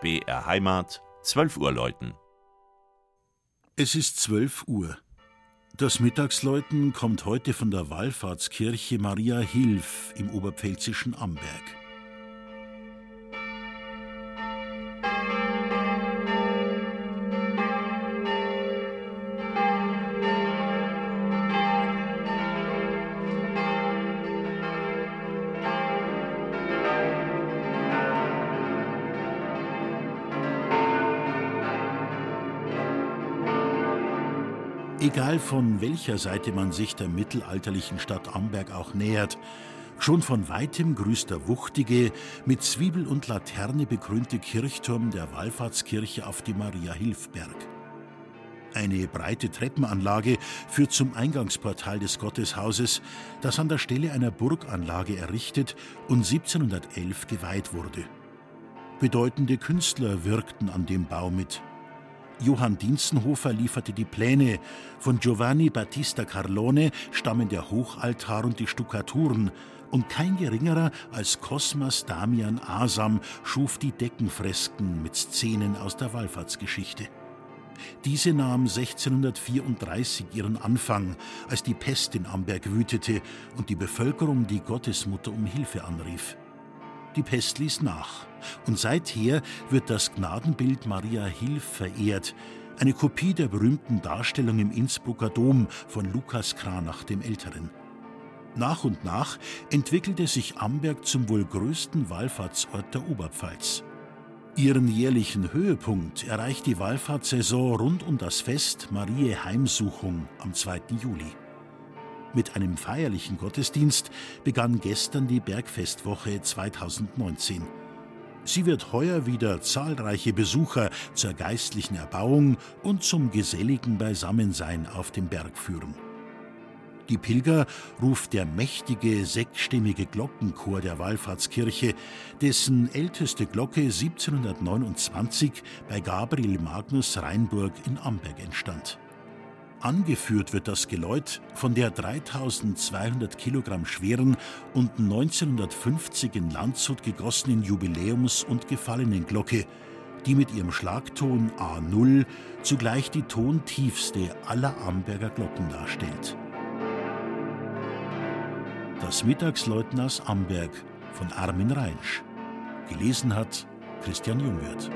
BR Heimat, 12 Uhr läuten. Es ist 12 Uhr. Das Mittagsläuten kommt heute von der Wallfahrtskirche Maria Hilf im oberpfälzischen Amberg. Egal von welcher Seite man sich der mittelalterlichen Stadt Amberg auch nähert, schon von weitem grüßt der wuchtige, mit Zwiebel und Laterne bekrönte Kirchturm der Wallfahrtskirche auf dem Maria-Hilfberg. Eine breite Treppenanlage führt zum Eingangsportal des Gotteshauses, das an der Stelle einer Burganlage errichtet und 1711 geweiht wurde. Bedeutende Künstler wirkten an dem Bau mit. Johann Dienstenhofer lieferte die Pläne. Von Giovanni Battista Carlone stammen der Hochaltar und die Stuckaturen. Und kein geringerer als Cosmas Damian Asam schuf die Deckenfresken mit Szenen aus der Wallfahrtsgeschichte. Diese nahm 1634 ihren Anfang, als die Pest in Amberg wütete und die Bevölkerung die Gottesmutter um Hilfe anrief. Die Pest ließ nach. Und seither wird das Gnadenbild Maria Hilf verehrt, eine Kopie der berühmten Darstellung im Innsbrucker Dom von Lukas Kranach dem Älteren. Nach und nach entwickelte sich Amberg zum wohl größten Wallfahrtsort der Oberpfalz. Ihren jährlichen Höhepunkt erreicht die Wallfahrtssaison rund um das Fest Mariä Heimsuchung am 2. Juli. Mit einem feierlichen Gottesdienst begann gestern die Bergfestwoche 2019. Sie wird heuer wieder zahlreiche Besucher zur geistlichen Erbauung und zum geselligen Beisammensein auf dem Berg führen. Die Pilger ruft der mächtige sechsstimmige Glockenchor der Wallfahrtskirche, dessen älteste Glocke 1729 bei Gabriel Magnus Rheinburg in Amberg entstand. Angeführt wird das Geläut von der 3200 Kilogramm schweren und 1950 in Landshut gegossenen Jubiläums- und Gefallenenglocke, die mit ihrem Schlagton A0 zugleich die tontiefste aller Amberger Glocken darstellt. Das Mittagsläuten aus Amberg von Armin Reinsch. Gelesen hat Christian Jungwirth.